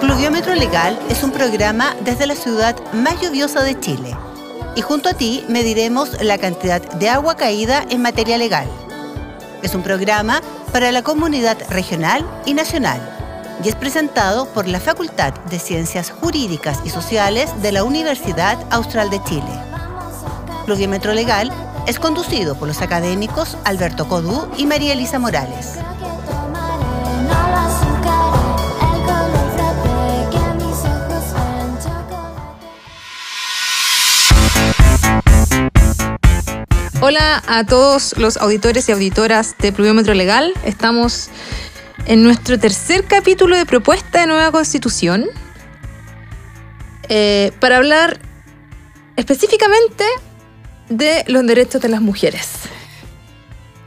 Pluviómetro Legal es un programa desde la ciudad más lluviosa de Chile. Y junto a ti mediremos la cantidad de agua caída en materia legal. Es un programa para la comunidad regional y nacional y es presentado por la Facultad de Ciencias Jurídicas y Sociales de la Universidad Austral de Chile. Pluviómetro Legal es conducido por los académicos Alberto Codú y María Elisa Morales. Hola a todos los auditores y auditoras de Pluviómetro Legal. Estamos en nuestro tercer capítulo de propuesta de nueva constitución eh, para hablar específicamente de los derechos de las mujeres.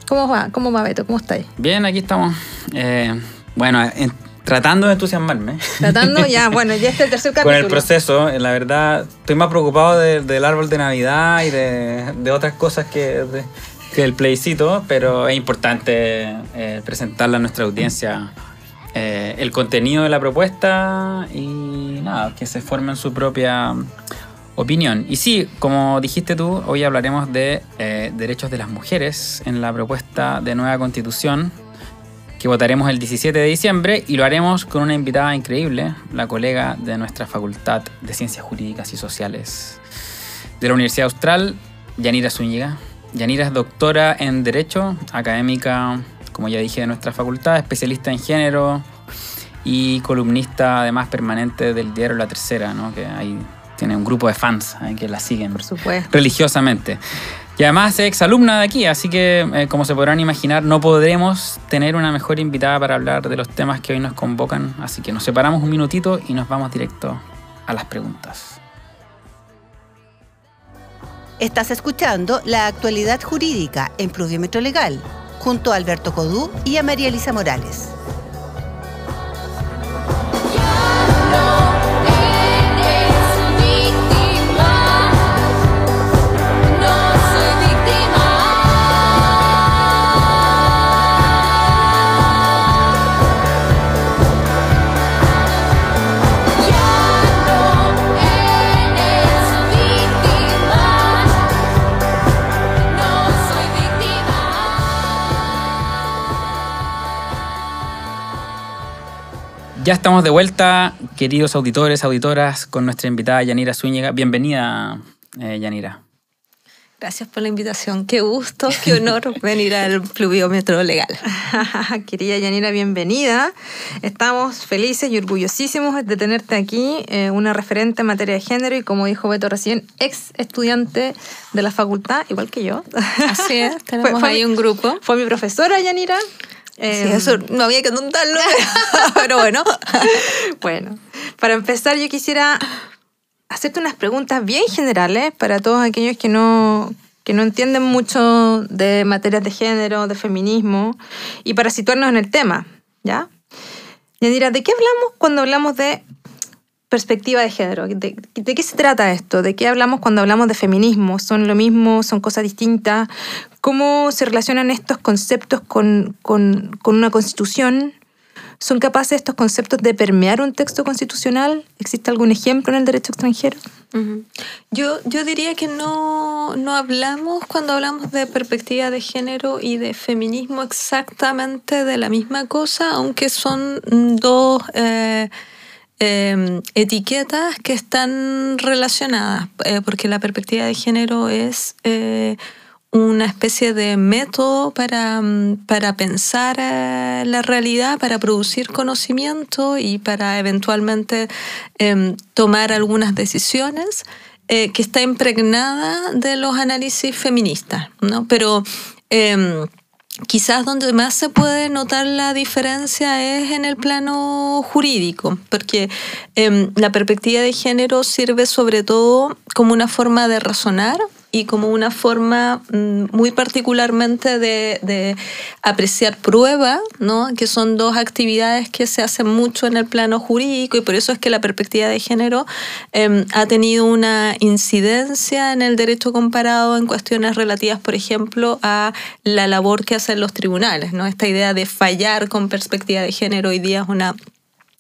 ¿Cómo va? ¿Cómo va, Beto? ¿Cómo estáis? Bien, aquí estamos. Eh, bueno, en- tratando de entusiasmarme. Tratando ya, bueno, ya este es el tercer Con capítulo. el proceso, la verdad, estoy más preocupado de- del árbol de Navidad y de, de otras cosas que, de- que el plebiscito, pero es importante eh, presentarle a nuestra audiencia eh, el contenido de la propuesta y nada, que se formen su propia opinión. Y sí, como dijiste tú, hoy hablaremos de eh, derechos de las mujeres en la propuesta de nueva constitución que votaremos el 17 de diciembre y lo haremos con una invitada increíble, la colega de nuestra Facultad de Ciencias Jurídicas y Sociales de la Universidad Austral, Yanira Zúñiga. Yanira es doctora en Derecho, académica, como ya dije, de nuestra facultad, especialista en género y columnista además permanente del diario La Tercera, ¿no? que ahí tiene un grupo de fans eh, que la siguen Por supuesto. religiosamente. Y además es exalumna de aquí, así que eh, como se podrán imaginar, no podremos tener una mejor invitada para hablar de los temas que hoy nos convocan. Así que nos separamos un minutito y nos vamos directo a las preguntas. Estás escuchando la actualidad jurídica en Pluviómetro Legal, junto a Alberto Codú y a María Elisa Morales. Ya estamos de vuelta, queridos auditores, auditoras, con nuestra invitada Yanira Zúñiga. Bienvenida, eh, Yanira. Gracias por la invitación. Qué gusto, qué honor venir al pluviómetro legal. Querida Yanira, bienvenida. Estamos felices y orgullosísimos de tenerte aquí, eh, una referente en materia de género y como dijo Beto recién, ex estudiante de la facultad, igual que yo. Así es, tenemos Fue- fue ahí mi- un grupo. Fue mi profesora, Yanira. Sí, Eh, eso no había que contarlo, pero bueno. Bueno, para empezar yo quisiera hacerte unas preguntas bien generales para todos aquellos que no, que no entienden mucho de materias de género, de feminismo, y para situarnos en el tema, ¿ya? Yanira, ¿de qué hablamos cuando hablamos de perspectiva de género? ¿De, qué se trata esto? ¿De qué hablamos cuando hablamos de feminismo? ¿Son lo mismo? ¿Son cosas distintas? ¿Cómo se relacionan estos conceptos con, con, con una constitución? ¿Son capaces estos conceptos de permear un texto constitucional? ¿Existe algún ejemplo en el derecho extranjero? Yo, yo diría que no, no hablamos cuando hablamos de perspectiva de género y de feminismo exactamente de la misma cosa, aunque son dos eh, eh, etiquetas que están relacionadas, eh, porque la perspectiva de género es eh, una especie de método para, mm, para pensar eh, la realidad, para producir conocimiento y para eventualmente em, tomar algunas decisiones que está impregnada de los análisis feministas, ¿no? Pero em, quizás donde más se puede notar la diferencia es en el plano jurídico, porque em, la perspectiva de género sirve sobre todo como una forma de razonar y como una forma mm, muy particularmente de, apreciar prueba, ¿no? que son dos actividades que se hacen mucho en el plano jurídico y por eso es que la perspectiva de género eh, ha tenido una incidencia en el derecho comparado en cuestiones relativas, por ejemplo, a la labor que hacen los tribunales. ¿no? Esta idea de fallar con perspectiva de género hoy día es una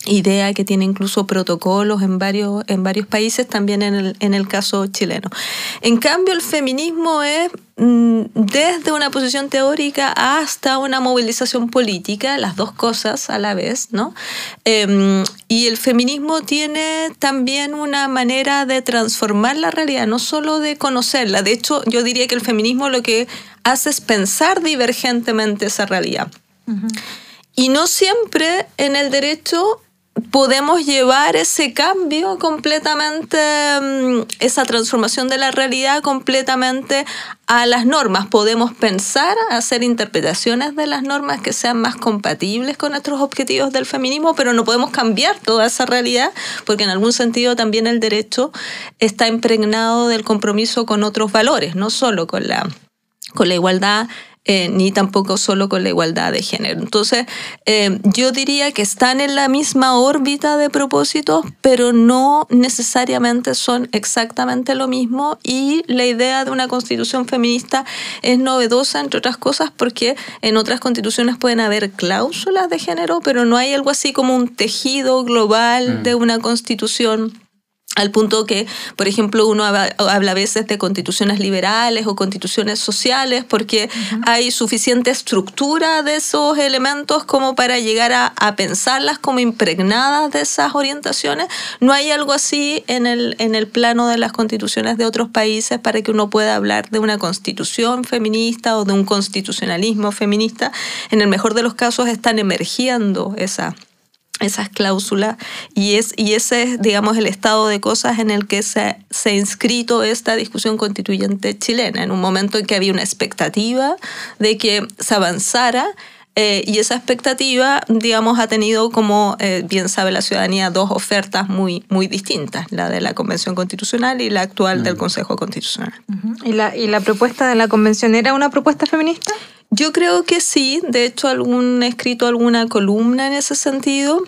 idea que tiene incluso protocolos en varios, en varios países, también en el, en el caso chileno. En cambio, el feminismo es mm, desde una posición teórica hasta una movilización política, las dos cosas a la vez, ¿no? Em, y el feminismo tiene también una manera de transformar la realidad, no solo de conocerla. De hecho, yo diría que el feminismo lo que hace es pensar divergentemente esa realidad. Y no siempre en el derecho podemos llevar ese cambio completamente, mm, esa transformación de la realidad completamente a las normas. Podemos pensar, hacer interpretaciones de las normas que sean más compatibles con nuestros objetivos del feminismo, pero no podemos cambiar toda esa realidad porque en algún sentido también el derecho está impregnado del compromiso con otros valores, no solo con la, con la igualdad eh, ni tampoco solo con la igualdad de género. Entonces, eh, yo diría que están en la misma órbita de propósitos, pero no necesariamente son exactamente lo mismo y la idea de una constitución feminista es novedosa, entre otras cosas, porque en otras constituciones pueden haber cláusulas de género, pero no hay algo así como un tejido global Mm. de una constitución al punto que, por ejemplo, uno habla a veces de constituciones liberales o constituciones sociales porque hay suficiente estructura de esos elementos como para llegar a, a pensarlas como impregnadas de esas orientaciones. No hay algo así en el, en el plano de las constituciones de otros países para que uno pueda hablar de una constitución feminista o de un constitucionalismo feminista. En el mejor de los casos están emergiendo esa esas cláusulas y, es, y ese es, digamos, el estado de cosas en el que se, se ha inscrito esta discusión constituyente chilena, en un momento en que había una expectativa de que se avanzara eh, y esa expectativa, digamos, ha tenido, como eh, bien sabe la ciudadanía, dos ofertas muy, muy distintas, la de la Convención Constitucional y la actual del Consejo Constitucional. ¿Y la, ¿Y la propuesta de la convención era una propuesta feminista? Yo creo que sí, de hecho algún he escrito alguna columna en ese sentido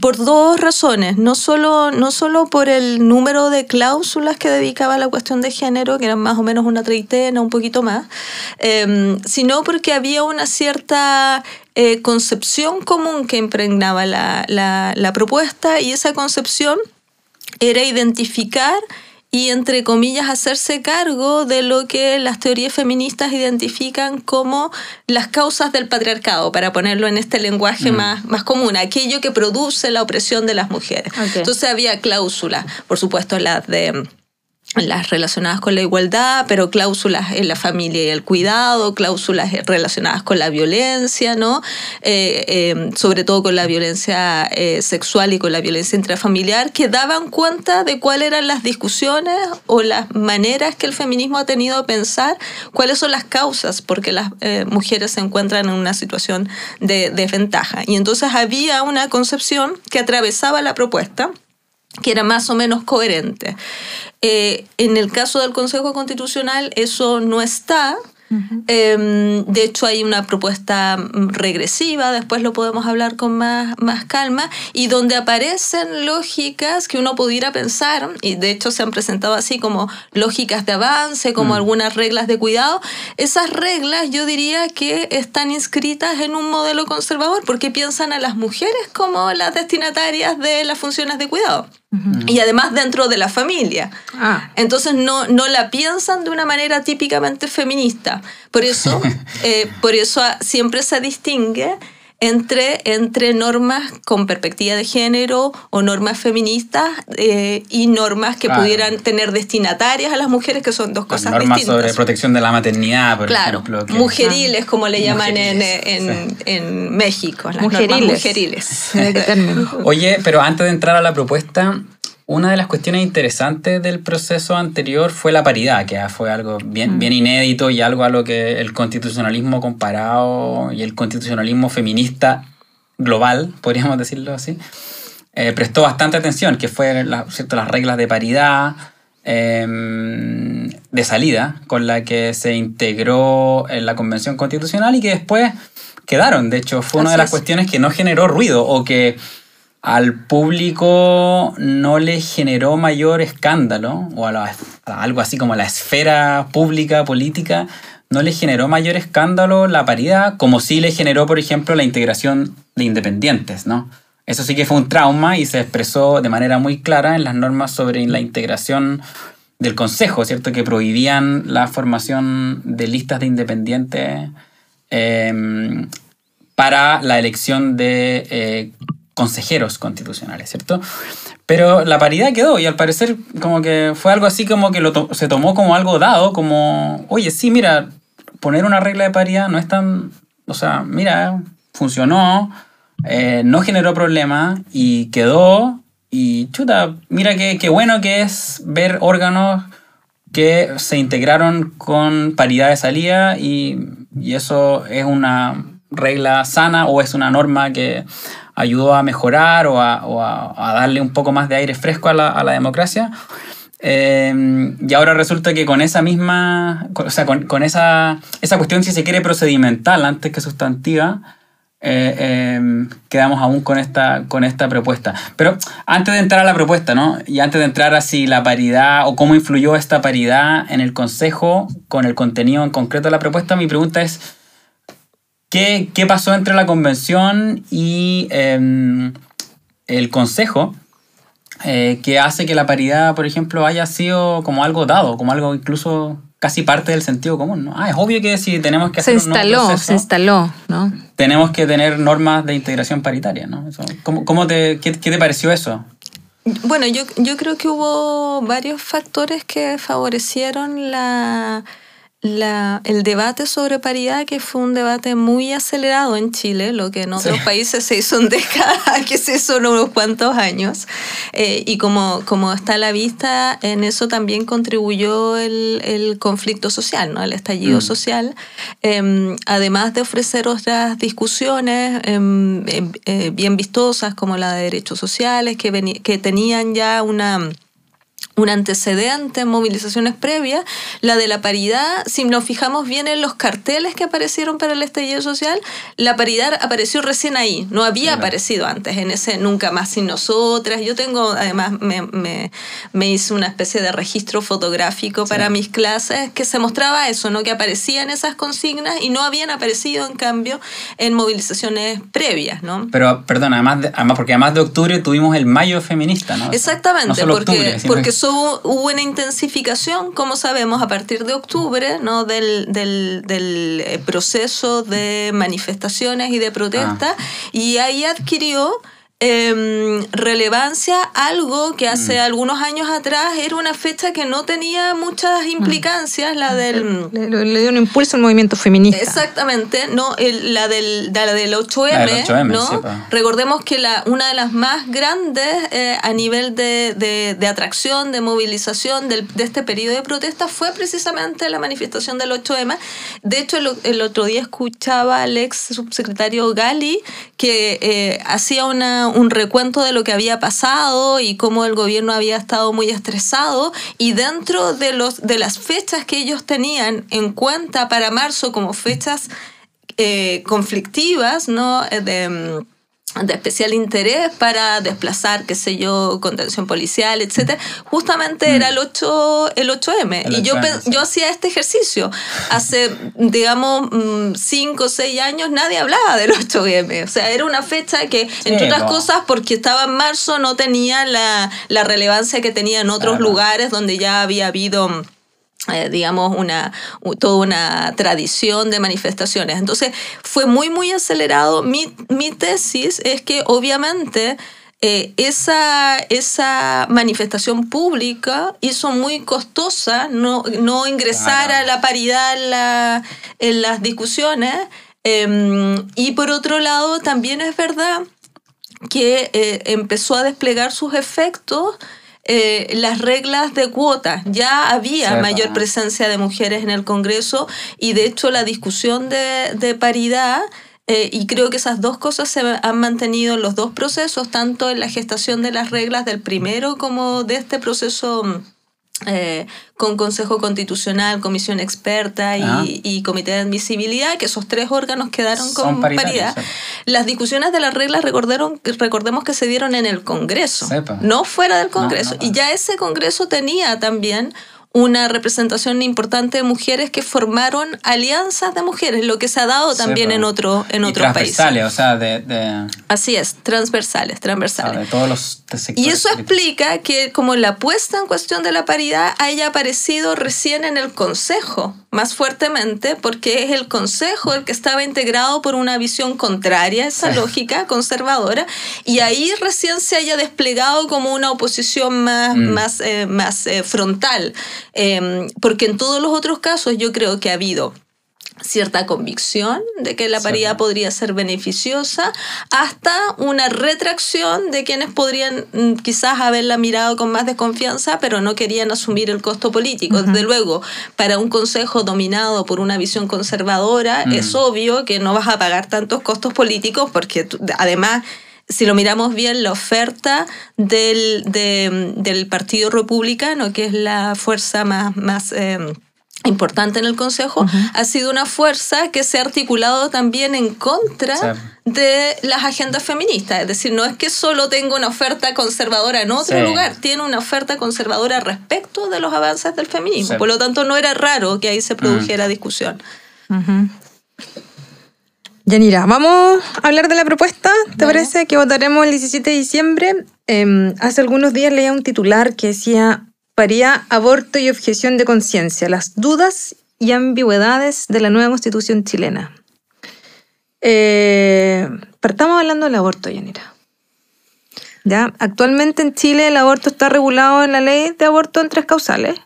por dos razones, no solo, no solo por el número de cláusulas que dedicaba a la cuestión de género, que eran más o menos una treintena, un poquito más, eh, sino porque había una cierta eh, concepción común que impregnaba la, la propuesta y esa concepción era identificar y entre comillas hacerse cargo de lo que las teorías feministas identifican como las causas del patriarcado, para ponerlo en este lenguaje Mm. más, más común, aquello que produce la opresión de las mujeres. Entonces había cláusulas, por supuesto las de las relacionadas con la igualdad, pero cláusulas en la familia y el cuidado, cláusulas relacionadas con la violencia, ¿no? Eh, eh, sobre todo con la violencia eh, sexual y con la violencia intrafamiliar, que daban cuenta de cuáles eran las discusiones o las maneras que el feminismo ha tenido de pensar, cuáles son las causas porque las eh, mujeres se encuentran en una situación de desventaja. Y entonces había una concepción que atravesaba la propuesta que era más o menos coherente. Eh, en el caso del Consejo Constitucional eso no está. Eh, de hecho hay una propuesta mm, regresiva, después lo podemos hablar con más, más calma, y donde aparecen lógicas que uno pudiera pensar, y de hecho se han presentado así como lógicas de avance, como algunas reglas de cuidado. Esas reglas yo diría que están inscritas en un modelo conservador porque piensan a las mujeres como las destinatarias de las funciones de cuidado. Y además dentro de la familia. Ah. Entonces no, no la piensan de una manera típicamente feminista. Por eso, eh, por eso siempre se distingue entre, entre normas con perspectiva de género o normas feministas eh, y normas que Claro. pudieran tener destinatarias a las mujeres, que son dos cosas normas distintas. sobre protección de la maternidad, por Claro, ejemplo. que- mujeriles, como le llaman en, Mujeriles, en, en México. Las normas Mujeriles. mujeriles. Oye, pero antes de entrar a la propuesta, una de las cuestiones interesantes del proceso anterior fue la paridad, que fue algo bien, bien inédito y algo a lo que el constitucionalismo comparado y el constitucionalismo feminista global, podríamos decirlo así, eh, prestó bastante atención, que fue la- ¿cierto? las reglas de paridad em, de salida con la que se integró en la Convención Constitucional y que después quedaron. De hecho, fue una de las es. cuestiones que no generó ruido o que al público no le generó mayor escándalo, o a, algo así como la esfera pública, política, no le generó mayor escándalo la paridad, como sí le generó, por ejemplo, la integración de independientes, ¿no? Eso sí que fue un trauma y se expresó de manera muy clara en las normas sobre la integración del Consejo, ¿cierto? Que prohibían la formación de listas de independientes eh, para la elección de eh, consejeros constitucionales, ¿cierto? Pero la paridad quedó y al parecer como que fue algo así como que lo se tomó como algo dado, como, oye, sí, mira, poner una regla de paridad no es tan, o sea, mira, funcionó, eh, no generó problema y quedó y chuta, mira qué, qué bueno que es ver órganos que se integraron con paridad de salida y, y eso es una regla sana o es una norma que ayudó a mejorar o a, o a- darle un poco más de aire fresco a la, a la democracia. Eh, y ahora resulta que con esa misma, o sea, con, con esa, esa cuestión, si se quiere, procedimental antes que sustantiva, eh, eh, quedamos aún con esta, con esta propuesta. Pero antes de entrar a la propuesta, ¿no? Y antes de entrar a si la paridad o cómo influyó esta paridad en el Consejo con el contenido en concreto de la propuesta, mi pregunta es, ¿qué, qué pasó entre la convención y eh, el Consejo? eh, que hace que la paridad, por ejemplo, haya sido como algo dado, como algo incluso casi parte del sentido común. ¿no? Ah, es obvio que si tenemos que Se hacer un nuevo instaló, proceso, se instaló, ¿no? tenemos que tener normas de integración paritaria, ¿no? Eso, ¿cómo, cómo te, qué, qué te pareció eso? Bueno, yo, yo creo que hubo varios factores que favorecieron la, la- el debate sobre paridad, que fue un debate muy acelerado en Chile, lo que en otros Sí. países se hizo en décadas, que se hizo en unos cuantos años. Eh, y como, como está a la vista, en eso también contribuyó el, el conflicto social, ¿no? el estallido Mm. social, Em, además de ofrecer otras discusiones em, em, eh, bien vistosas como la de derechos sociales, que, que tenían ya una un antecedente en movilizaciones previas, la de la paridad, si nos fijamos bien en los carteles que aparecieron para el estallido social, la paridad apareció recién ahí, no había Claro. aparecido antes, en ese Nunca más sin nosotras. Yo tengo, además, me, me, me hice una especie de registro fotográfico para mis clases que se mostraba eso, ¿no? que aparecían esas consignas y no habían aparecido, en cambio, en movilizaciones previas. ¿no? Pero, perdón, además, de- además porque además de octubre tuvimos el mayo feminista, ¿no? Exactamente, No solo octubre, porque su- hubo una intensificación, como sabemos, a partir de octubre, ¿no? del, del, del, eh, proceso de manifestaciones y de protesta, y ahí adquirió em, relevancia algo que hace Mm. algunos años atrás era una fecha que no tenía muchas implicancias, la del... Le, le- le dio un impulso al movimiento feminista. Exactamente, ¿no? El- la, del, de la del 8M, La del 8M, ¿no? sí. Recordemos que la, una de las más grandes eh, a nivel de, de- de atracción, de movilización del- de este periodo de protesta fue precisamente la manifestación del 8M. De hecho, el, el otro día escuchaba al ex subsecretario Gali que eh, hacía una, un recuento de lo que había pasado y cómo el gobierno había estado muy estresado y dentro de, los, de las fechas que ellos tenían en cuenta para marzo como fechas eh, conflictivas, ¿no? Eh, De, mm, de especial interés para desplazar, qué sé yo, contención policial, etcétera, justamente era el 8 el 8M El y yo 8M, pe- sí. yo hacía este ejercicio. Hace digamos 5 o 6 años nadie hablaba del 8M, o sea, era una fecha que entre otras cosas porque estaba en marzo no tenía la, la relevancia que tenía en otros Claro. lugares donde ya había habido mm, eh, digamos, una, toda una tradición de manifestaciones. Entonces, fue muy, muy acelerado. Mi, mi tesis es que obviamente eh, esa, esa manifestación pública hizo muy costosa no, no ingresar a la paridad en, la- en las discusiones. Em, y por otro lado, también es verdad que eh, empezó a desplegar sus efectos eh, las reglas de cuotas. Ya había Sepa. mayor presencia de mujeres en el Congreso y de hecho la discusión de, de paridad, eh, y creo que esas dos cosas se han mantenido en los dos procesos, tanto en la gestación de las reglas del primero como de este proceso mm, eh, con Consejo Constitucional, Comisión Experta y, y Comité de Admisibilidad, que esos tres órganos quedaron Son con paridad. Las discusiones de las reglas recordaron, recordemos que se dieron en el Congreso, Sepa. no fuera del No, Congreso. no, y ya ese Congreso tenía también una representación importante de mujeres que formaron alianzas de mujeres, lo que se ha dado también en, otro, en Y otros países. transversales, o sea, de, de, Así es, transversales, o sea, transversales. de todos los sectores. Y eso explica que como la puesta en cuestión de la paridad haya aparecido recién en el Consejo, más fuertemente, porque es el Consejo el que estaba integrado por una visión contraria a esa Sí. lógica conservadora, y ahí recién se haya desplegado como una oposición más, Mm. más, eh, más eh, frontal, Em, porque en todos los otros casos yo creo que ha habido cierta convicción de que la Sí. paridad podría ser beneficiosa, hasta una retracción de quienes podrían mm, quizás haberla mirado con más desconfianza, pero no querían asumir el costo político. Desde luego, para un consejo dominado por una visión conservadora, Mm. es obvio que no vas a pagar tantos costos políticos, porque tú- además si lo miramos bien, la oferta del, de- del Partido Republicano, que es la fuerza más, más eh, importante en el Consejo, ha sido una fuerza que se ha articulado también en contra Sí. de las agendas feministas. Es decir, no es que solo tenga una oferta conservadora en otro Sí. lugar, tiene una oferta conservadora respecto de los avances del feminismo. Sí. Por lo tanto, no era raro que ahí se produjera discusión. Ujú. Yanira, vamos a hablar de la propuesta, ¿te parece? Que votaremos el 17 de diciembre. Eh, hace algunos días leía un titular que decía paría, aborto y objeción de conciencia, las dudas y ambigüedades de la nueva constitución chilena. Eh, partamos hablando del aborto, Yanira. ¿Ya? Actualmente en Chile el aborto está regulado en la ley de aborto en tres causales.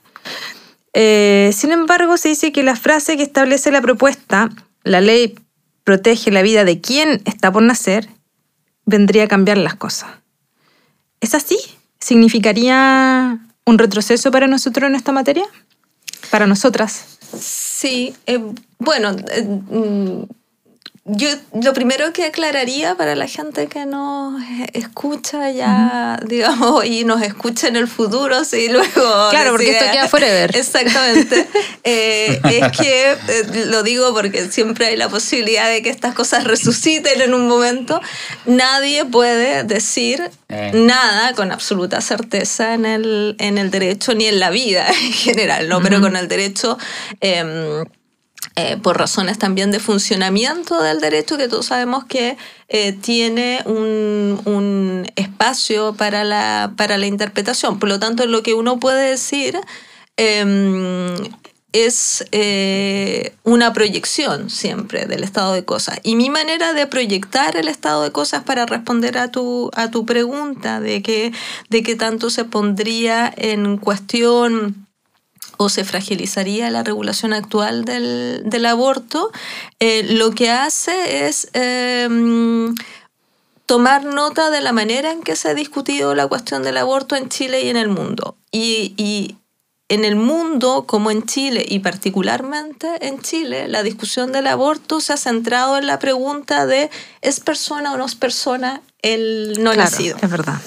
Eh, sin embargo, se dice que la frase que establece la propuesta, la ley protege la vida de quien está por nacer, vendría a cambiar las cosas. ¿Es así? ¿Significaría un retroceso para nosotros en esta materia? Para nosotras. Sí, eh, bueno, eh, mm, yo lo primero que aclararía para la gente que nos escucha ya, digamos, y nos escucha en el futuro, si luego... Claro, porque esto queda forever. Exactamente. eh, es que, eh, lo digo porque siempre hay la posibilidad de que estas cosas resuciten en un momento, nadie puede decir Eh. nada con absoluta certeza en el, en el derecho ni en la vida en general, ¿no? Pero con el derecho... eh, por razones también de funcionamiento del derecho, que todos sabemos que eh, tiene un, un espacio para la, para la interpretación. Por lo tanto, lo que uno puede decir em, es eh, una proyección siempre del estado de cosas. Y mi manera de proyectar el estado de cosas para responder a tu, a tu pregunta de que, de qué tanto se pondría en cuestión o se fragilizaría la regulación actual del, del aborto, eh, lo que hace es eh, tomar nota de la manera en que se ha discutido la cuestión del aborto en Chile y en el mundo. Y, y en el mundo, como en Chile, y particularmente en Chile, la discusión del aborto se ha centrado en la pregunta de ¿es persona o no es persona el no Claro, nacido? Es verdad.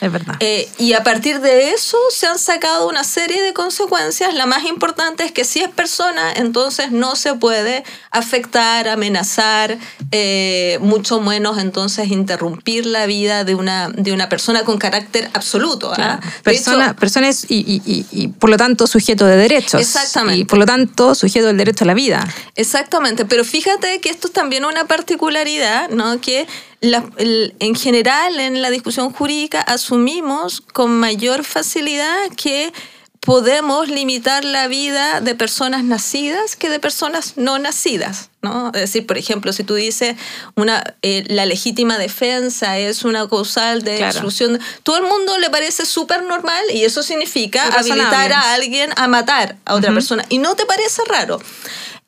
Es verdad. Eh, y a partir de eso se han sacado una serie de consecuencias. La más importante es que si es persona, entonces no se puede afectar, amenazar, eh, mucho menos entonces interrumpir la vida de una, de una persona con carácter absoluto. ¿ah? Claro. Persona, hecho, personas y, y- y- y, por lo tanto sujeto de derechos. Exactamente. Y por lo tanto sujeto del derecho a la vida. Exactamente, pero fíjate que esto es también una particularidad, ¿no? Que la- el- en general en la discusión jurídica asumimos con mayor facilidad que podemos limitar la vida de personas nacidas que de personas no nacidas. ¿no? Es decir, por ejemplo, si tú dices una, eh, la legítima defensa es una causal de Claro. exclusión, todo el mundo le parece súper normal y eso significa habilitar a alguien a matar a otra persona. Y no te parece raro.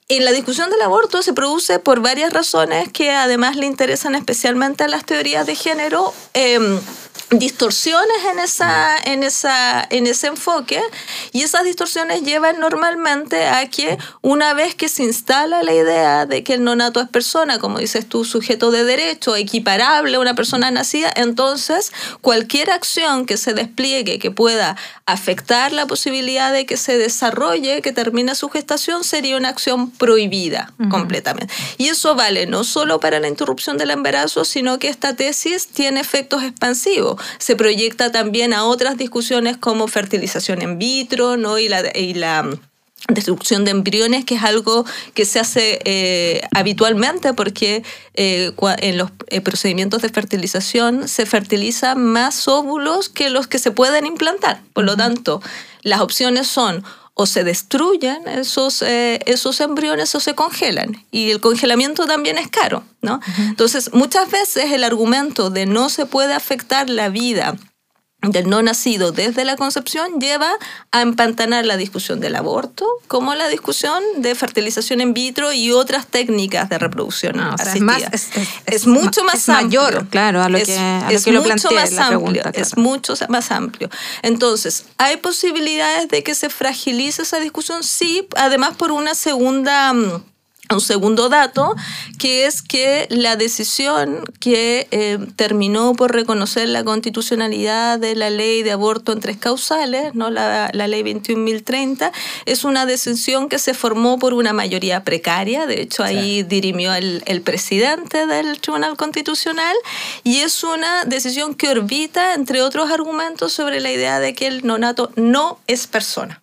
En la discusión del aborto se produce por varias razones que además le interesan especialmente a las teorías de género. eh, distorsiones en esa en esa en ese enfoque y esas distorsiones llevan normalmente a que una vez que se instala la idea de que el nonato es persona como dices tú sujeto de derecho equiparable a una persona nacida entonces cualquier acción que se despliegue que pueda afectar la posibilidad de que se desarrolle que termine su gestación sería una acción prohibida completamente y eso vale no solo para la interrupción del embarazo sino que esta tesis tiene efectos expansivos se proyecta también a otras discusiones como fertilización in vitro ¿no? y la, y la mm, destrucción de embriones, que es algo que se hace eh, habitualmente porque eh, en los eh, procedimientos de fertilización se fertilizan más óvulos que los que se pueden implantar. Por lo tanto, las opciones son o se destruyen esos, eh, esos embriones o se congelan. Y el congelamiento también es caro, ¿no? Entonces, muchas veces el argumento de no se puede afectar la vida del no nacido desde la concepción lleva a empantanar la discusión del aborto como la discusión de fertilización in vitro y otras técnicas de reproducción o sea, es más- es- es- es mucho más es mayor, amplio. claro, a lo Es- que- a lo es que lo mucho plantea más la amplio, pregunta, es mucho más amplio. Entonces, ¿hay posibilidades de que se fragilice esa discusión? Sí, además por una segunda... un segundo dato, que es que la decisión que eh, terminó por reconocer la constitucionalidad de la ley de aborto en tres causales, ¿no? la, la ley 21.030, es una decisión que se formó por una mayoría precaria, de hecho ahí dirimió el, el presidente del Tribunal Constitucional, y es una decisión que orbita, entre otros argumentos, sobre la idea de que el nonato no es persona.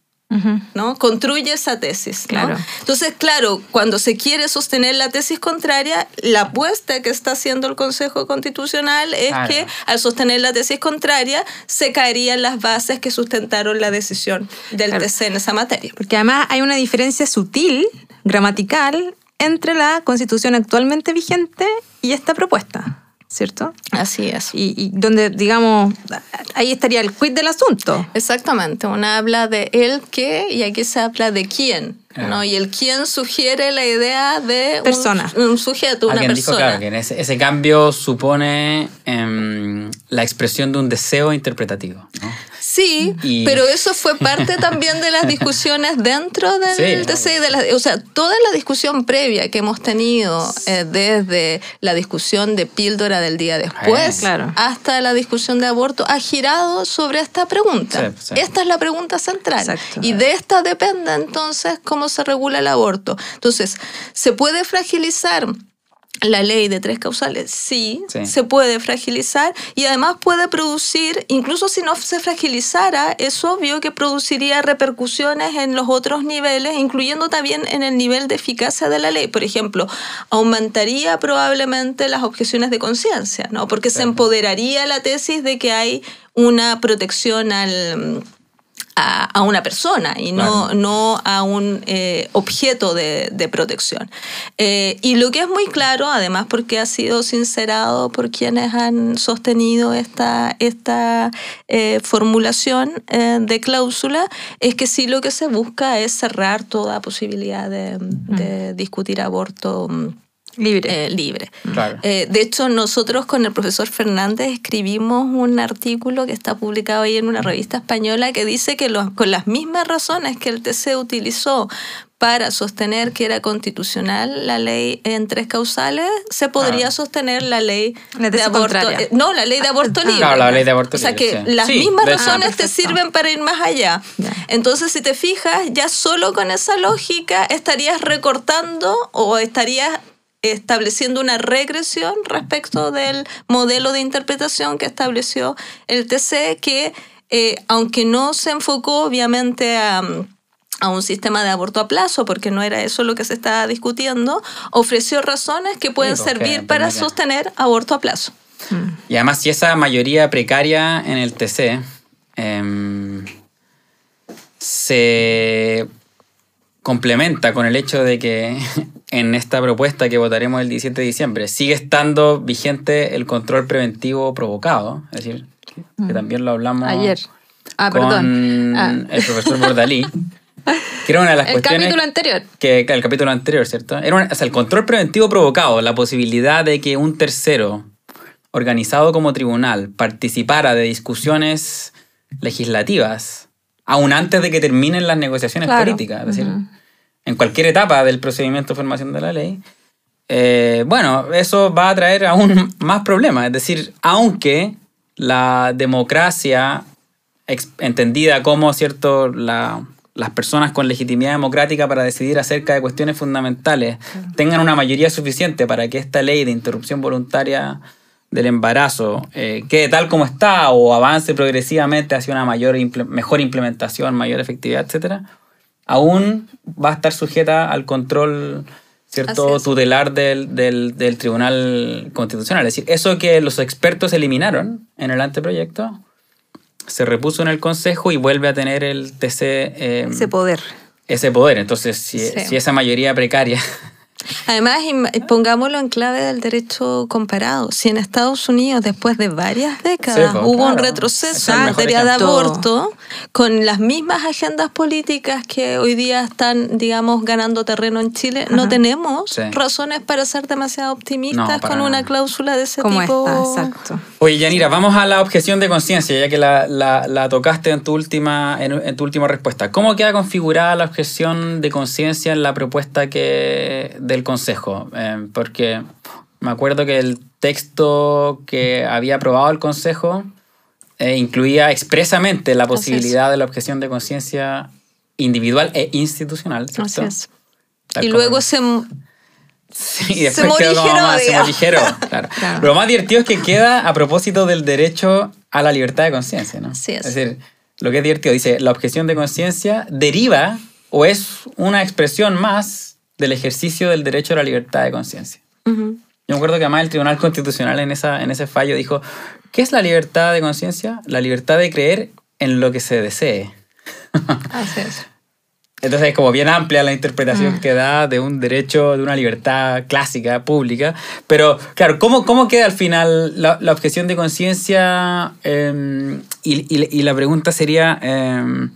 ¿No? Construye esa tesis. ¿no? Claro. Entonces, claro, cuando se quiere sostener la tesis contraria, la apuesta que está haciendo el Consejo Constitucional es Claro. que al sostener la tesis contraria se caerían las bases que sustentaron la decisión del Claro. TC en esa materia. Porque además hay una diferencia sutil, gramatical, entre la constitución actualmente vigente y esta propuesta, ¿cierto? Así es. Y, y donde, digamos, ahí estaría el quid del asunto. Exactamente, una habla de el que y aquí se habla de quién. ¿no? Y el quién sugiere la idea de un- Persona. un, sujeto, una Alguien dijo, persona. claro, que ese, ese cambio supone em, la expresión de un deseo interpretativo. ¿no? Sí, Y- pero eso fue parte también de las discusiones dentro del Sí, TC, de la- o sea, toda la discusión previa que hemos tenido eh, desde la discusión de píldora del día después Eh, claro. hasta la discusión de aborto ha girado sobre esta pregunta. Sí, sí. Esta es la pregunta central. Exacto. Y de esta depende entonces cómo se regula el aborto. Entonces, ¿se puede fragilizar? La ley de tres causales, sí, Sí. se puede fragilizar y además puede producir, incluso si no se fragilizara, es obvio que produciría repercusiones en los otros niveles, incluyendo también en el nivel de eficacia de la ley. Por ejemplo, aumentaría probablemente las objeciones de conciencia, ¿no? Porque se empoderaría la tesis de que hay una protección al a, a una persona y no, Claro. no a un eh, objeto de, de protección. Eh, y lo que es muy claro, además porque ha sido sincerado por quienes han sostenido esta, esta eh, formulación eh, de cláusula, es que sí lo que se busca es cerrar toda posibilidad de, de discutir aborto mm, Libre. eh, libre. Claro. Eh, de hecho, nosotros con el profesor Fernández escribimos un artículo que está publicado ahí en una revista española que dice que los- con las mismas razones que el TC utilizó para sostener que era constitucional la ley en tres causales, se podría Ah. sostener la ley La de aborto. contraria. eh, no, la ley de aborto Ah. libre. Claro, la ley de aborto O sea libre, que sí. las Sí, mismas razones te sirven para ir más allá. Ya. Entonces, si te fijas, ya solo con esa lógica estarías recortando o estarías estableciendo una regresión respecto del modelo de interpretación que estableció el TC, que eh, aunque no se enfocó obviamente a a un sistema de aborto a plazo, porque no era eso lo que se estaba discutiendo, ofreció razones que pueden Sí, porque servir para sostener aborto a plazo. Y además, si esa mayoría precaria en el TC em, se complementa con el hecho de que en esta propuesta que votaremos el 17 de diciembre sigue estando vigente el control preventivo provocado, es decir, que también lo hablamos Ayer. Ah, con perdón. Ah. el profesor Bordalí, que era una de las El cuestiones capítulo anterior. que, el capítulo anterior, ¿cierto? Era una- o sea, el control preventivo provocado, la posibilidad de que un tercero organizado como tribunal participara de discusiones legislativas, aún antes de que terminen las negociaciones Claro. políticas, es decir. En cualquier etapa del procedimiento de formación de la ley, eh, bueno, eso va a traer aún más problemas. Es decir, aunque la democracia, entendida como cierto la- las personas con legitimidad democrática para decidir acerca de cuestiones fundamentales tengan una mayoría suficiente para que esta ley de interrupción voluntaria del embarazo eh, quede tal como está o avance progresivamente hacia una mayor mejor implementación, mayor efectividad, etcétera, aún va a estar sujeta al control cierto tutelar del, del, del Tribunal Constitucional. Es decir, eso que los expertos eliminaron en el anteproyecto se repuso en el Consejo y vuelve a tener el TC eh, Ese poder. ese poder. Entonces, si, Sí. si esa mayoría precaria Además, pongámoslo en clave del derecho comparado. Si en Estados Unidos, después de varias décadas, Sí, pues, hubo un retroceso en mejor materia de aborto, con las mismas agendas políticas que hoy día están, digamos, ganando terreno en Chile, no tenemos Sí. razones para ser demasiado optimistas No, con una cláusula de ese Como tipo. esta, exacto. Oye, Yanira, vamos a la objeción de conciencia, ya que la, la- la tocaste en tu, última, en, en tu última respuesta. ¿Cómo queda configurada la objeción de conciencia en la propuesta que, del Consejo? Eh, porque me acuerdo que el texto que había aprobado el Consejo eh, incluía expresamente la es. posibilidad de la objeción de conciencia individual e institucional. ¿cierto? Así es. Tal Y como- luego se... Sí, y Se después quedó como más- se morigeró, claro. Claro. Lo más divertido es que queda a propósito del derecho a la libertad de conciencia, ¿no? Así es. decir, lo que es divertido, dice, la objeción de conciencia deriva o es una expresión más del ejercicio del derecho a la libertad de conciencia. Yo me acuerdo que además el Tribunal Constitucional en, esa, en ese fallo dijo, ¿qué es la libertad de conciencia? La libertad de creer en lo que se desee. Así es. Entonces es como bien amplia la Mm. interpretación que da de un derecho, de una libertad clásica, pública. Pero claro, ¿cómo, cómo queda al final la, la objeción de conciencia? Eh, y, y- y la pregunta sería, eh,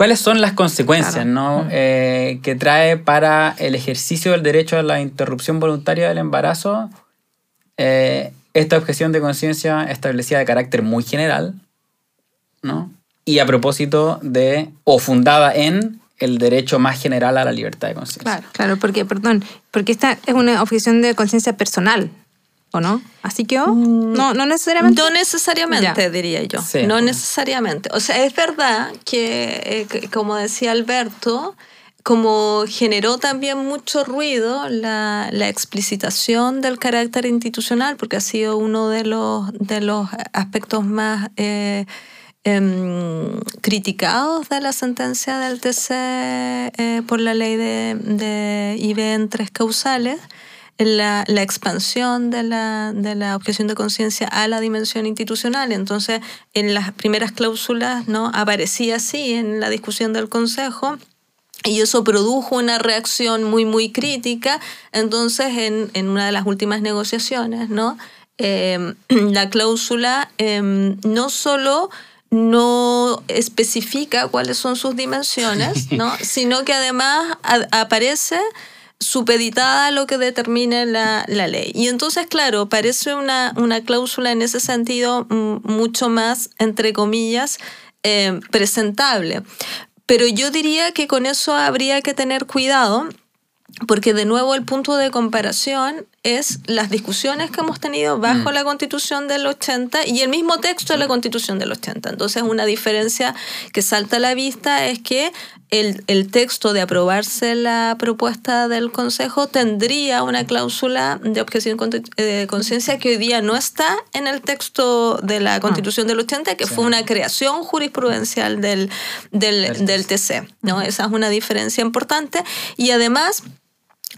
¿cuáles son las consecuencias Claro. ¿no? Eh, que trae para el ejercicio del derecho a la interrupción voluntaria del embarazo eh, esta objeción de conciencia establecida de carácter muy general? ¿no? Y a propósito de, o fundada en, el derecho más general a la libertad de conciencia. Claro. Claro, porque, perdón, porque esta es una objeción de conciencia personal, ¿o no? Así que, oh, no, no necesariamente. No necesariamente, Ya. diría yo. Sí. No necesariamente. O sea, es verdad que, eh, que, como decía Alberto, como generó también mucho ruido la, la explicitación del carácter institucional, porque ha sido uno de los, de los aspectos más eh, em, criticados de la sentencia del TC eh, por la ley de, de IB en tres causales la, la expansión de la, de la objeción de conciencia a la dimensión institucional. Entonces, en las primeras cláusulas no aparecía así en la discusión del Consejo. Y eso produjo una reacción muy, muy crítica. Entonces, en, en una de las últimas negociaciones, ¿no? Eh, la cláusula eh, no solo no especifica cuáles son sus dimensiones, ¿no? sino que además a- aparece supeditada a lo que determine la, la ley. Y entonces, claro, parece una, una cláusula en ese sentido mm, mucho más, entre comillas, eh, presentable. Pero yo diría que con eso habría que tener cuidado, porque de nuevo el punto de comparación es las discusiones que hemos tenido bajo la constitución del 80 y el mismo texto de la constitución del 80. Entonces una diferencia que salta a la vista es que el, el texto de aprobarse la propuesta del Consejo tendría una cláusula de objeción eh, de conciencia que hoy día no está en el texto de la constitución del 80, que fue una creación jurisprudencial del, del, del TC. ¿no? Esa es una diferencia importante. Y además,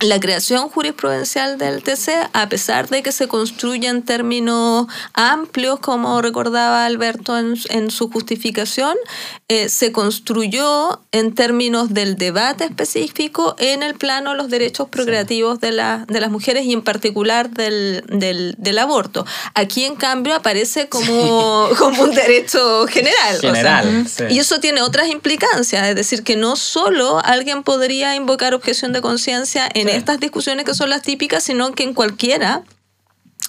la creación jurisprudencial del TC, a pesar de que se construye en términos amplios, como recordaba Alberto en, en su justificación, eh, se construyó en términos del debate específico en el plano de los derechos procreativos de, la- de las mujeres y en particular del, del- del aborto. Aquí, en cambio, aparece como, como un derecho general. o sea, General, sí. y eso tiene otras implicancias, es decir, que no solo alguien podría invocar objeción de conciencia en Sí. estas discusiones que son las típicas, sino que en cualquiera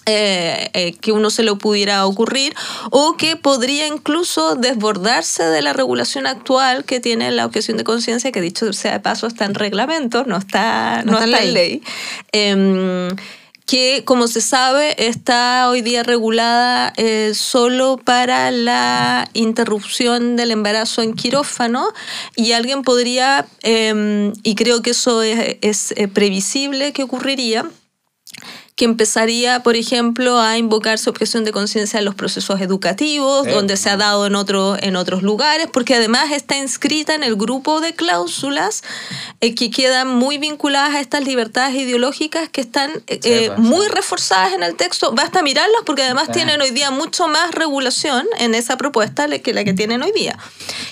eh, eh, que uno se le pudiera ocurrir o que podría incluso desbordarse de la regulación actual que tiene la objeción de conciencia, que dicho sea de paso está en reglamento, no está, no No está en está en ley. Em, que como se sabe está hoy día regulada eh, solo para la interrupción del embarazo en quirófano y alguien podría, em, y creo que eso es, es, eh, previsible que ocurriría, que empezaría, por ejemplo, a invocarse objeción de conciencia en los procesos educativos, Sí. donde se ha dado en, otro, en otros lugares, porque además está inscrita en el grupo de cláusulas eh, que quedan muy vinculadas a estas libertades ideológicas que están eh, eh, pues, muy reforzadas en el texto. Basta mirarlas porque además Sí. tienen hoy día mucho más regulación en esa propuesta que la que tienen hoy día.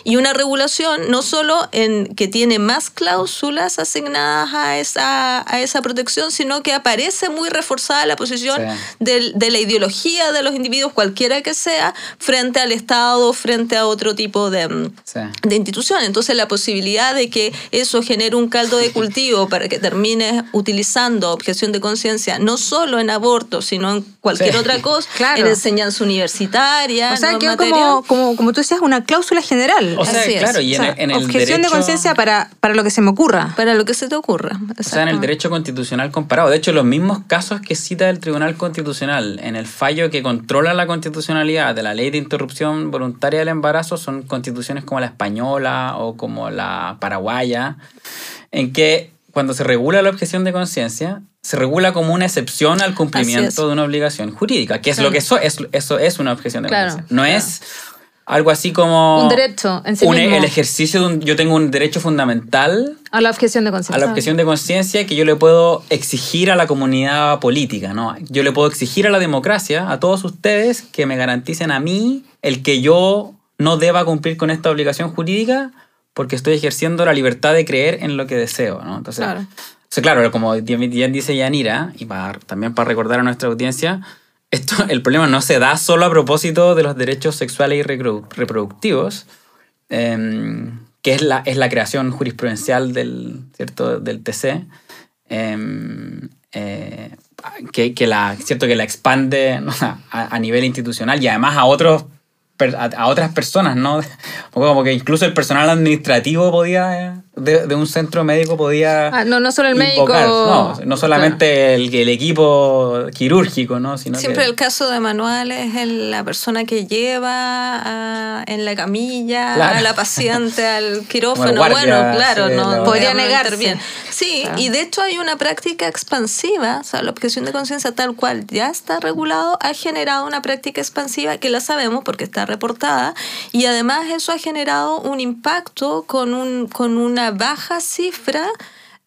Y una regulación no solo en que tiene más cláusulas asignadas a esa, a esa protección, sino que aparece muy reforzada la posición Sí. de la ideología de los individuos, cualquiera que sea, frente al Estado, frente a otro tipo de, mm, Sí. de institución. Entonces la posibilidad de que eso genere un caldo de cultivo para que termines utilizando objeción de conciencia no solo en aborto, sino en cualquier Sí. otra cosa, Claro. en enseñanza universitaria, O sea, ¿no? quedó como, como, como tú decías, una cláusula general. O sea, Así es. claro, y O en, sea, el- en el objeción derecho, de conciencia para, para lo que se me ocurra. para lo que se te ocurra. O sea, en el derecho constitucional comparado. De hecho, los mismos casos que cita el Tribunal Constitucional en el fallo que controla la constitucionalidad de la ley de interrupción voluntaria del embarazo son constituciones como la española o como la paraguaya, en que cuando se regula la objeción de conciencia, se regula como una excepción al cumplimiento de una obligación jurídica, que es Claro. lo que eso es, eso es una objeción de Claro. No claro. es algo así como... Un derecho en sí un- mismo. el ejercicio de un... Yo tengo un derecho fundamental A la objeción de a conciencia. la objeción de conciencia que yo le puedo exigir a la comunidad política, ¿no? Yo le puedo exigir a la democracia, a todos ustedes, que me garanticen a mí el que yo no deba cumplir con esta obligación jurídica porque estoy ejerciendo la libertad de creer en lo que deseo, ¿no? Entonces. O sea, claro, como bien dice Yanira, y para, también para recordar a nuestra audiencia, esto, el problema no se da solo a propósito de los derechos sexuales y reprodu- reproductivos, em, que es la, es la creación jurisprudencial del, ¿cierto? del TC, em, eh, que, la, ¿cierto? que la expande a, nivel institucional y además a otros a otras personas, ¿no? Como que incluso el personal administrativo podía, eh, de, de un centro médico podía... Ah, no, no solo el médico. invocar, No, no solamente el, el equipo quirúrgico, ¿no? Sino Siempre que, el caso de Manuel es el- la persona que lleva a- en la camilla Claro. a la paciente al quirófano. Guardia, bueno, claro, sí, no Podría negarse. interviene. Sí, Claro. y de hecho hay una práctica expansiva, o sea, la objeción de conciencia tal cual ya está regulado, ha generado una práctica expansiva que la sabemos porque está reportada y además eso ha generado un impacto con, un, con una baja cifra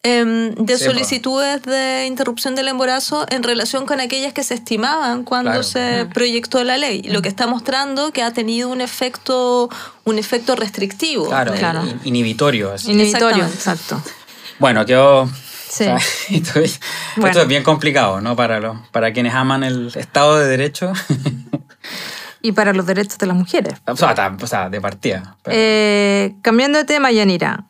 em, de Sí, po. solicitudes de interrupción del embarazo en relación con aquellas que se estimaban cuando Claro. se proyectó la ley, lo que está mostrando que ha tenido un efecto un efecto restrictivo. Claro, del- Claro. in- inhibitorio. así. Inhibitorio, exacto. Bueno, quedó... Sí. o sea, esto, es, Bueno. esto es bien complicado, ¿no? Para, los, para quienes aman el Estado de Derecho. Y para los derechos de las mujeres. o, sea, ta- o sea, de partida. pero- Eh, cambiando de tema, Yanira.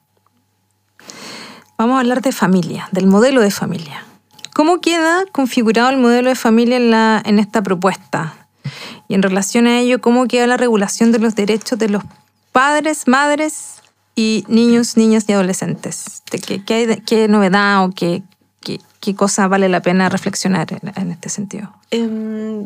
Vamos a hablar de familia, del modelo de familia. ¿Cómo queda configurado el modelo de familia en, la, en esta propuesta? Y en relación a ello, ¿cómo queda la regulación de los derechos de los padres, madres y niños, niñas y adolescentes? ¿De qué, qué, novedad o qué, qué, cosa vale la pena reflexionar en, en este sentido? Em,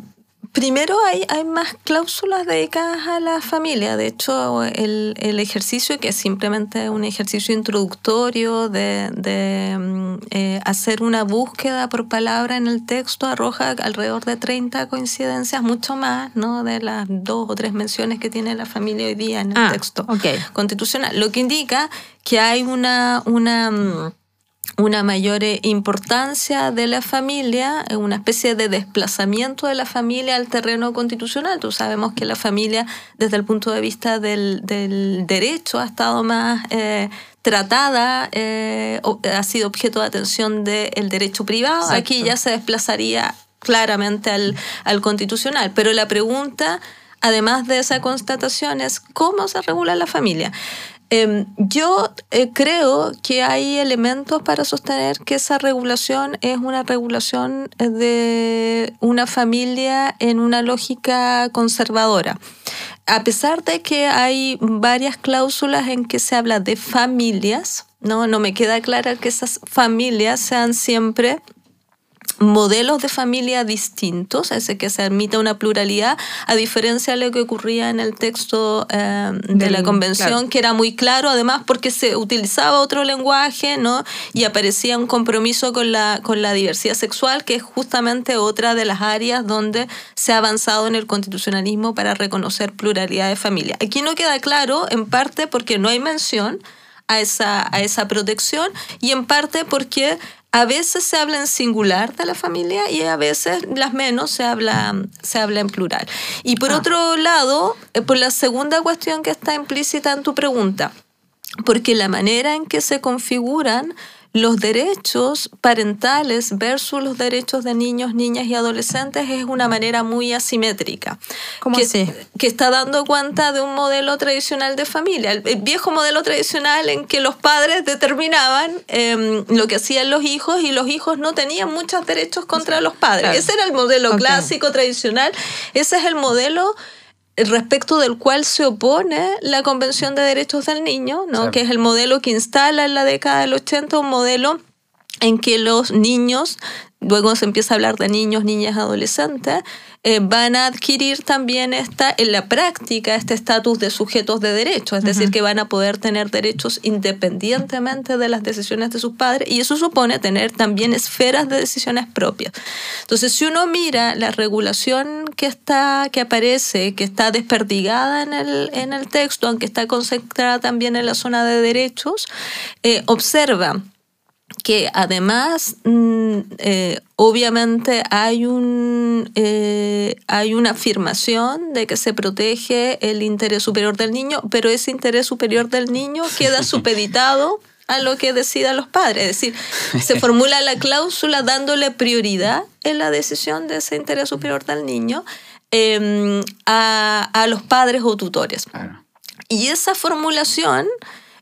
primero hay, hay más cláusulas dedicadas a la familia. De hecho, el, el ejercicio, que es simplemente un ejercicio introductorio de, de, mm, eh, hacer una búsqueda por palabra en el texto, arroja alrededor de 30 coincidencias, mucho más, ¿no? De las dos o tres menciones que tiene la familia hoy día en el Ah, texto constitucional, lo que indica que hay una, una, mm, una mayor eh, importancia de la familia, eh, una especie de desplazamiento de la familia al terreno constitucional. Tú sabemos que la familia, desde el punto de vista del, del derecho, ha estado más eh, tratada, eh, ha sido objeto de atención del derecho privado. Exacto. Aquí ya se desplazaría claramente al, al constitucional. Pero la pregunta, además de esa constatación, es cómo se regula la familia. Em, yo eh, creo que hay elementos para sostener que esa regulación es una regulación eh, de una familia en una lógica conservadora. A pesar de que hay varias cláusulas en que se habla de familias, no, no me queda clara que esas familias sean siempre modelos de familia distintos, es decir, que se admita una pluralidad, a diferencia de lo que ocurría en el texto eh, de Del- la convención, claro. que era muy claro, además porque se utilizaba otro lenguaje, ¿no? Y aparecía un compromiso con la, con la diversidad sexual, que es justamente otra de las áreas donde se ha avanzado en el constitucionalismo para reconocer pluralidad de familia. Aquí no queda claro, en parte porque no hay mención a esa, a esa protección y en parte porque a veces se habla en singular de la familia y a veces las menos se habla, se habla en plural. Y por otro lado, eh, por la segunda cuestión que está implícita en tu pregunta, porque la manera en que se configuran los derechos parentales versus los derechos de niños, niñas y adolescentes es una manera muy asimétrica. ¿Cómo que, así? que está dando cuenta de un modelo tradicional de familia, el, viejo modelo tradicional en que los padres determinaban em, lo que hacían los hijos y los hijos no tenían muchos derechos contra los padres. claro. Ese era el modelo clásico, tradicional. Ese es el modelo respecto del cual se opone la Convención de Derechos del Niño, ¿no? Que es el modelo que instala en la década del 80, un modelo en que los niños, luego se empieza a hablar de niños, niñas, adolescentes, eh, van a adquirir también esta, en la práctica este estatus de sujetos de derecho, es decir, que van a poder tener derechos independientemente de las decisiones de sus padres y eso supone tener también esferas de decisiones propias. Entonces, si uno mira la regulación que está, que aparece, que está desperdigada en el, en el texto, aunque está concentrada también en la zona de derechos, eh, observa que además mm, eh, obviamente hay un eh, hay una afirmación de que se protege el interés superior del niño pero ese interés superior del niño queda supeditado a lo que decidan los padres. Es decir se formula la cláusula dándole prioridad en la decisión de ese interés superior del niño em, a, a los padres o tutores. Claro. y esa formulación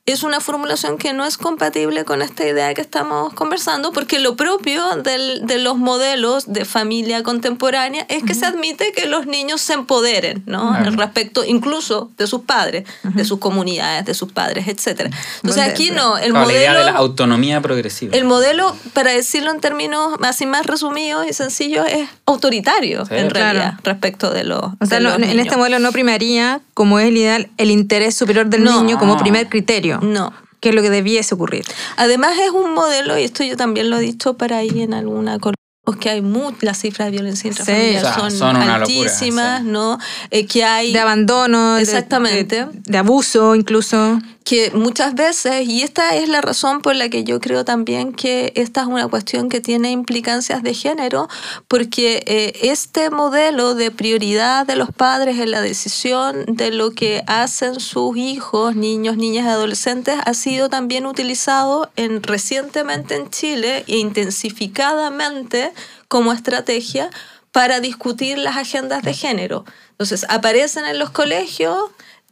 es una formulación que no es compatible con esta idea que estamos conversando, porque lo propio del- de los modelos de familia contemporánea es que se admite que los niños se empoderen, ¿no? Claro. Respecto incluso de sus padres, de sus comunidades, de sus padres, etc. Entonces aquí no, el Claro, la idea de la modelo... autonomía progresiva. El modelo, para decirlo en términos así más resumidos y sencillos, es autoritario Sí. en Claro. realidad respecto de los. O sea, de no- los en este modelo no primaría, como es el ideal, el interés superior del No. niño como primer criterio, No. que es lo que debiese ocurrir. Además es un modelo, y esto yo también lo he dicho para ahí en alguna que hay muchas las cifras de violencia intrafamiliar Sí. O sea, son, son una locura, altísimas, sí. ¿no? Eh, que hay De abandono, de- Exactamente. De, de abuso incluso. que muchas veces, y esta es la razón por la que yo creo también que esta es una cuestión que tiene implicancias de género, porque eh, este modelo de prioridad de los padres en la decisión de lo que hacen sus hijos, niños, niñas y adolescentes, ha sido también utilizado en, recientemente en Chile e intensificadamente como estrategia para discutir las agendas de género. Entonces, aparecen en los colegios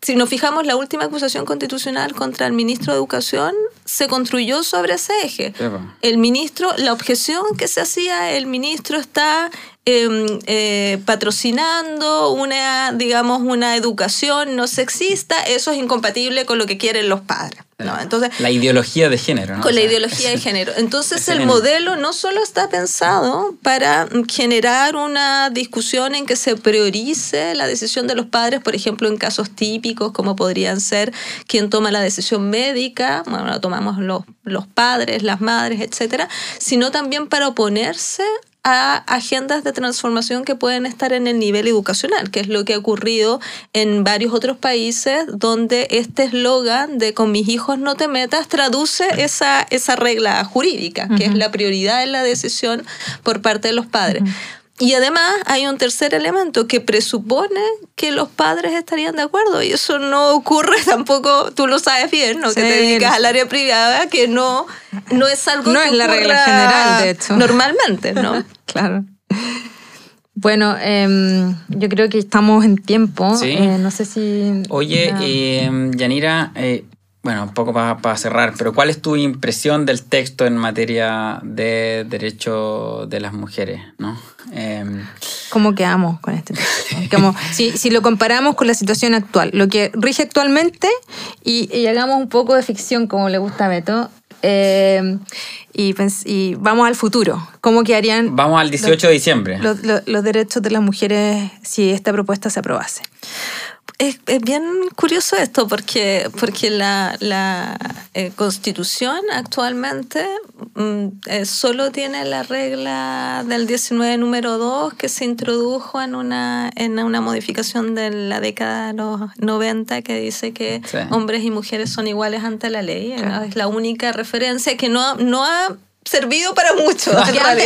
si nos fijamos, la última acusación constitucional contra el ministro de Educación se construyó sobre ese eje. El ministro, la objeción que se hacía, el ministro está eh, eh, patrocinando una, digamos, una educación no sexista, eso es incompatible con lo que quieren los padres. ¿no? Entonces, la ideología de género, ¿no? con O la ideología de género. Entonces el modelo no solo está pensado para generar una discusión en que se priorice la decisión de los padres, por ejemplo, en casos típicos como podrían ser quien toma la decisión médica, bueno, la tomamos los, los padres, las madres, etcétera, sino también para oponerse a agendas de transformación que pueden estar en el nivel educacional, que es lo que ha ocurrido en varios otros países donde este eslogan de con mis hijos no te metas traduce esa, esa regla jurídica, que es la prioridad en la decisión por parte de los padres. Y además hay un tercer elemento que presupone que los padres estarían de acuerdo y eso no ocurre tampoco, tú lo sabes bien, ¿no? que te dedicas al área privada, que no, no es algo No que es la regla general, de hecho. Normalmente, ¿no? Claro. Bueno, em, yo creo que estamos en tiempo. Sí. Eh, no sé si. Oye, ya- eh, Yanira, eh, bueno, un poco para cerrar, pero ¿cuál es tu impresión del texto en materia de derecho de las mujeres? ¿no? Em, ¿Cómo quedamos con este texto? Como, si, si lo comparamos con la situación actual, lo que rige actualmente, y, y hagamos un poco de ficción como le gusta a Beto, eh, y, vamos al futuro. ¿Cómo quedarían vamos al 18 de diciembre. los, los- los derechos de las mujeres si esta propuesta se aprobase? Es, es bien curioso esto porque, porque la, la, eh, constitución actualmente mm, eh, solo tiene la regla del 19 número 2 que se introdujo en una, en una modificación de la década de los 90 que dice que Sí. hombres y mujeres son iguales ante la ley. Claro. Es la única referencia que no, no ha servido para mucho.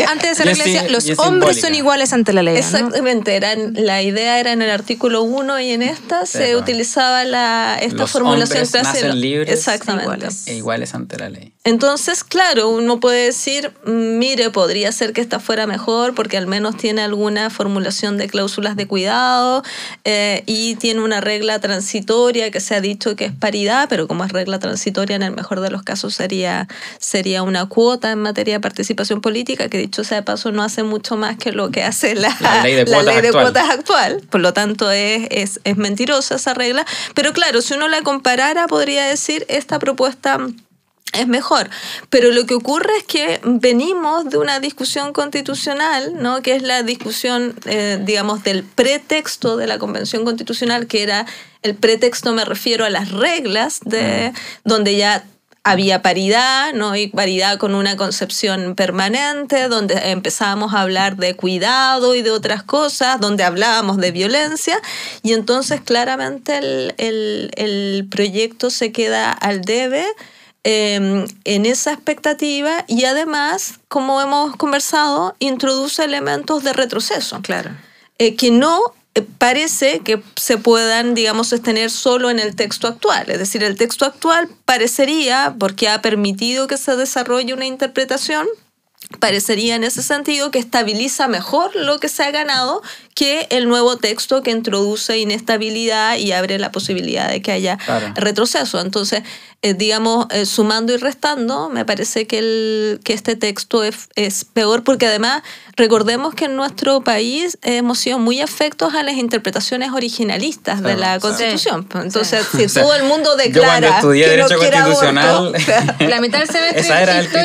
antes, de regla sim- decía, los hombres simbólica. son iguales ante la ley. ¿no? Exactamente, eran, la idea era en el artículo 1 y en esta se utilizaba la, esta Los formulación hombres clásica. nacen libres Exactamente. iguales. E iguales ante la ley. Entonces, claro, uno puede decir, "Mm, mire, podría ser que esta fuera mejor porque al menos tiene alguna formulación de cláusulas de cuidado eh, y tiene una regla transitoria que se ha dicho que es paridad, pero como es regla transitoria, en el mejor de los casos sería, sería una cuota en materia de participación política, que dicho sea de paso no hace mucho más que lo que hace la, La ley de la cuotas ley de actual. cuotas actual. Por lo tanto, es, es, es mentirosa esa regla. Pero claro, si uno la comparara, podría decir, esta propuesta es mejor. Pero lo que ocurre es que venimos de una discusión constitucional, ¿no? que es la discusión, eh, digamos, del pretexto de la Convención Constitucional, que era el pretexto, me refiero a las reglas, de, donde ya había paridad, ¿no? Y paridad con una concepción permanente, donde empezábamos a hablar de cuidado y de otras cosas, donde hablábamos de violencia, y entonces claramente el, el- el proyecto se queda al debe eh, en esa expectativa y además, como hemos conversado, introduce elementos de retroceso Claro. eh, que no eh, parece que se puedan, digamos, sostener solo en el texto actual. Es decir, el texto actual parecería, porque ha permitido que se desarrolle una interpretación, parecería en ese sentido que estabiliza mejor lo que se ha ganado que el nuevo texto que introduce inestabilidad y abre la posibilidad de que haya Claro. retroceso. Entonces, eh, digamos, eh, sumando y restando, me parece que, el, que este texto es, es peor porque además recordemos que en nuestro país hemos sido muy afectos a las interpretaciones originalistas de la sí. Constitución. Entonces, O si sea, todo el mundo yo declara estudié que no Derecho quiere Constitucional, aborto, La mitad del semestre Esa era el historia,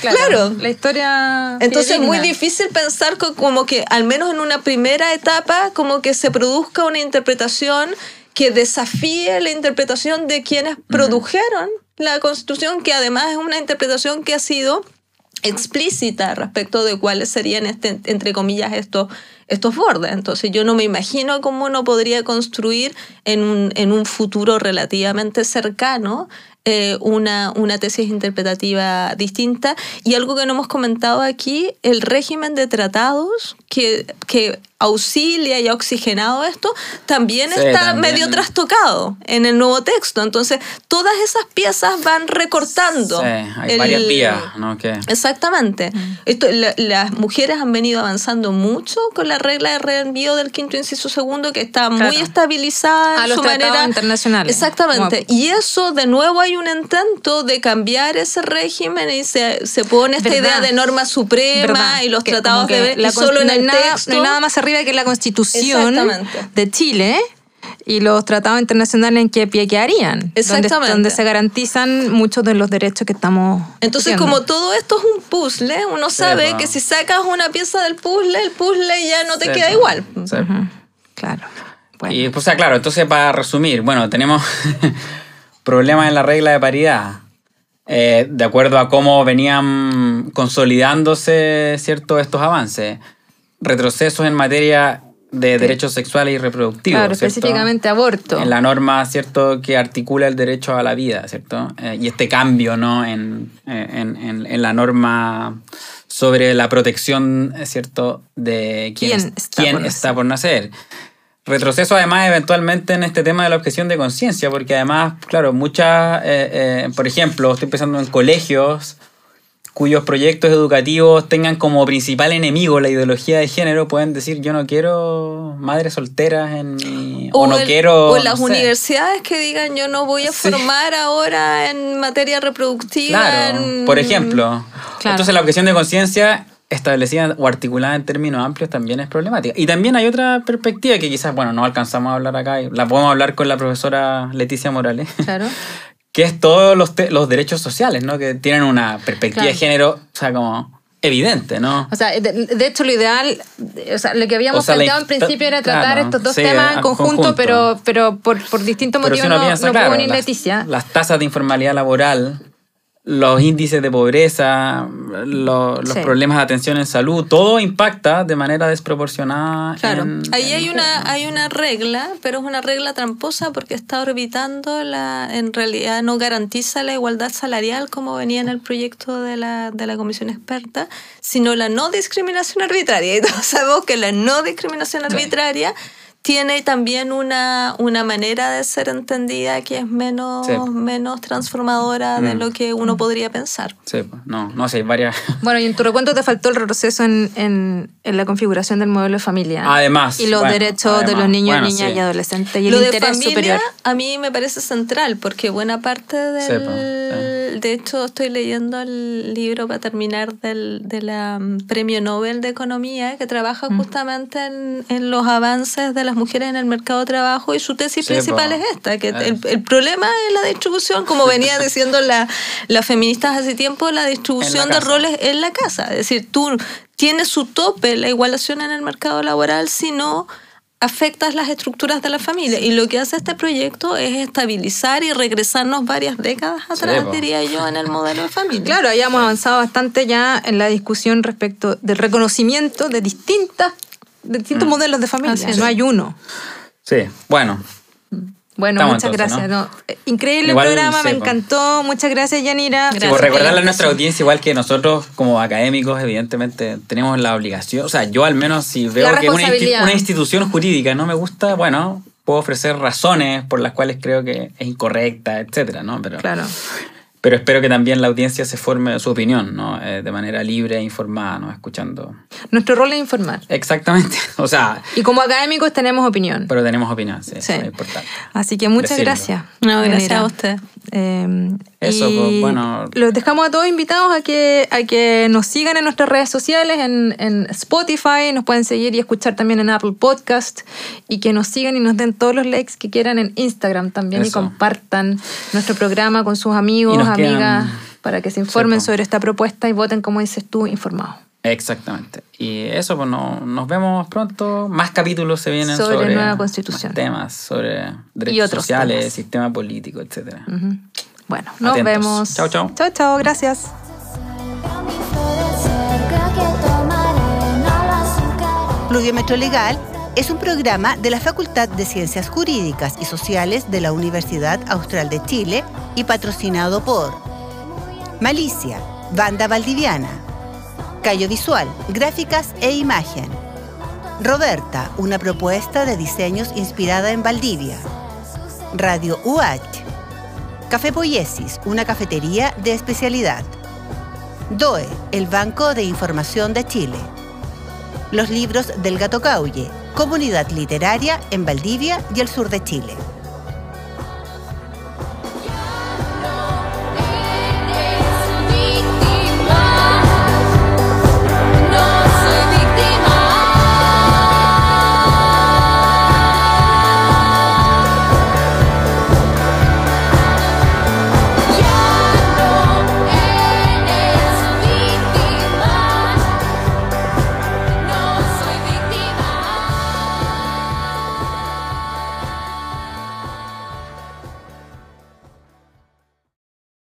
criterio. Claro, Claro. La historia. Entonces es muy difícil pensar co- como que al menos en una primera etapa como que se produzca una interpretación que desafíe la interpretación de quienes produjeron la constitución, que además es una interpretación que ha sido explícita respecto de cuáles serían, este, entre comillas, estos, estos bordes. Entonces yo no me imagino cómo uno podría construir en un, en un futuro relativamente cercano eh, una, una tesis interpretativa distinta. Y algo que no hemos comentado aquí, el régimen de tratados que, que auxilia y ha oxigenado esto, también Sí, está también. medio trastocado en el nuevo texto. Entonces, todas esas piezas van recortando. Sí, hay el- varias vías, ¿no? Exactamente. Esto, la- las mujeres han venido avanzando mucho con la regla de reenvío del quinto inciso segundo, que está muy estabilizada en A los su manera. internacionales. Exactamente. Y eso, de nuevo, hay un intento de cambiar ese régimen y se, se pone esta ¿Verdad? idea de norma suprema ¿Verdad? y los Que tratados de la y solo en el nada, texto. No hay nada más arriba que la constitución de Chile y los tratados internacionales en que pie quedarían. Exactamente. donde se garantizan muchos de los derechos que estamos. Entonces, como todo esto es un puzzle, uno sabe que si sacas una pieza del puzzle, el puzzle ya no te queda igual. Claro. Bueno. Y, pues, o sea, claro, entonces para resumir, bueno, tenemos problemas en la regla de paridad. eh, de acuerdo a cómo venían consolidándose ciertos estos avances. Retrocesos en materia de derechos sexuales y reproductivos. claro, ¿cierto? específicamente aborto. En la norma, ¿cierto?, que articula el derecho a la vida, ¿cierto? Eh, y este cambio, ¿no?, en, en- en- en la norma sobre la protección, ¿cierto?, de quién, ¿Quién es- está quién por está por nacer. Retroceso además eventualmente en este tema de la objeción de conciencia, porque además, claro, muchas, eh, eh, por ejemplo, estoy pensando en colegios cuyos proyectos educativos tengan como principal enemigo la ideología de género pueden decir yo no quiero madres solteras en mi... o, no el- quiero... o no las sé. universidades que digan yo no voy a Sí. formar ahora en materia reproductiva. Claro, en- por ejemplo. Claro. Entonces la objeción de conciencia establecida o articulada en términos amplios también es problemática. Y también hay otra perspectiva que quizás, bueno, no alcanzamos a hablar acá, la podemos hablar con la profesora Leticia Morales, Claro. que es todos los, los derechos sociales, ¿no? Que tienen una perspectiva Claro. de género, o sea, como evidente, ¿no? O sea, de, de hecho, lo ideal, o sea, lo que habíamos O sea, la planteado en principio era tratar claro, estos dos sí, temas en conjunto, conjunto. pero, pero por, por distintos Pero motivos no, piensa, no claro, pudo venir las, Leticia. las tasas de informalidad laboral, los índices de pobreza, lo- los Sí. problemas de atención en salud, todo impacta de manera desproporcionada. Claro, en- ahí en hay una, hay una regla, pero es una regla tramposa porque está orbitando la, en realidad no garantiza la igualdad salarial como venía en el proyecto de la, de la comisión experta, sino la no discriminación arbitraria. Y todos sabemos que la no discriminación arbitraria tiene también una, una manera de ser entendida que es menos, Sí. menos transformadora de Mm. lo que uno podría pensar. Sí, no, no sé, varias. Bueno, y en tu recuento te faltó el retroceso en, en, en la configuración del modelo de familia. Además, Y los bueno, derechos de además, los niños, bueno, niñas sí. y adolescentes y el Lo de interés familia superior. a mí me parece central porque buena parte del... Sí, De hecho, estoy leyendo el libro para terminar del de la mm, Premio Nobel de Economía que trabaja Mm. justamente en, en los avances de las mujeres en el mercado de trabajo y su tesis Sí, principal pues. es esta, que Eh. el, el problema es la distribución, como venía diciendo la, las feministas hace tiempo, la distribución la de roles en la casa. Es decir, tú tienes su tope la igualación en el mercado laboral si no afectas las estructuras de la familia. Y lo que hace este proyecto es estabilizar y regresarnos varias décadas atrás, diría yo, en el modelo de familia. Claro, habíamos avanzado bastante ya en la discusión respecto del reconocimiento de distintas distintos Mm. modelos de familia. Así. No hay uno. Sí, bueno, Bueno, Estamos muchas entonces, gracias. ¿no? Eh, Increíble Igual, el programa, me sí, po. encantó. Muchas gracias, Yanira. Sí, Gracias. por recordarle a nuestra audiencia, igual que nosotros como académicos, evidentemente tenemos la obligación, o sea, yo al menos si veo que una, insti- responsabilidad. una institución jurídica no me gusta, bueno, puedo ofrecer razones por las cuales creo que es incorrecta, etcétera, ¿no? Pero, Claro. Pero espero que también la audiencia se forme su opinión, ¿no? Eh, de manera libre e informada, ¿no? Escuchando. Nuestro rol es informar. Exactamente, o sea, Y como académicos tenemos opinión. pero tenemos opinión, sí, Sí. es importante. Así que muchas Decirlo. gracias. No, gracias a usted. Eh, Eso, y pues, bueno. Los dejamos a todos invitados a que, a que nos sigan en nuestras redes sociales, en, en Spotify, nos pueden seguir y escuchar también en Apple Podcast, y que nos sigan y nos den todos los likes que quieran en Instagram también y compartan nuestro programa con sus amigos, amigas, quedan- para que se informen Sí, pues. sobre esta propuesta y voten, como dices tú, informados. Exactamente. Y eso, pues no- nos vemos pronto. Más capítulos se vienen Sobre sobre, nueva constitución. más temas, sobre derechos sociales, temas. sistema político, etcétera. Ujú. Bueno, nos Atentos. vemos. Chao, chao. Chao, chao. Gracias. Pluviometro Legal es un programa de la Facultad de Ciencias Jurídicas y Sociales de la Universidad Austral de Chile y patrocinado por Malicia, Banda Valdiviana, Callo Visual, Gráficas e Imagen, Roberta, una propuesta de diseños inspirada en Valdivia, Radio UH, Café Poiesis, una cafetería de especialidad, DOE, el Banco de Información de Chile. Los libros del Gato Caulle, comunidad literaria en Valdivia y el sur de Chile.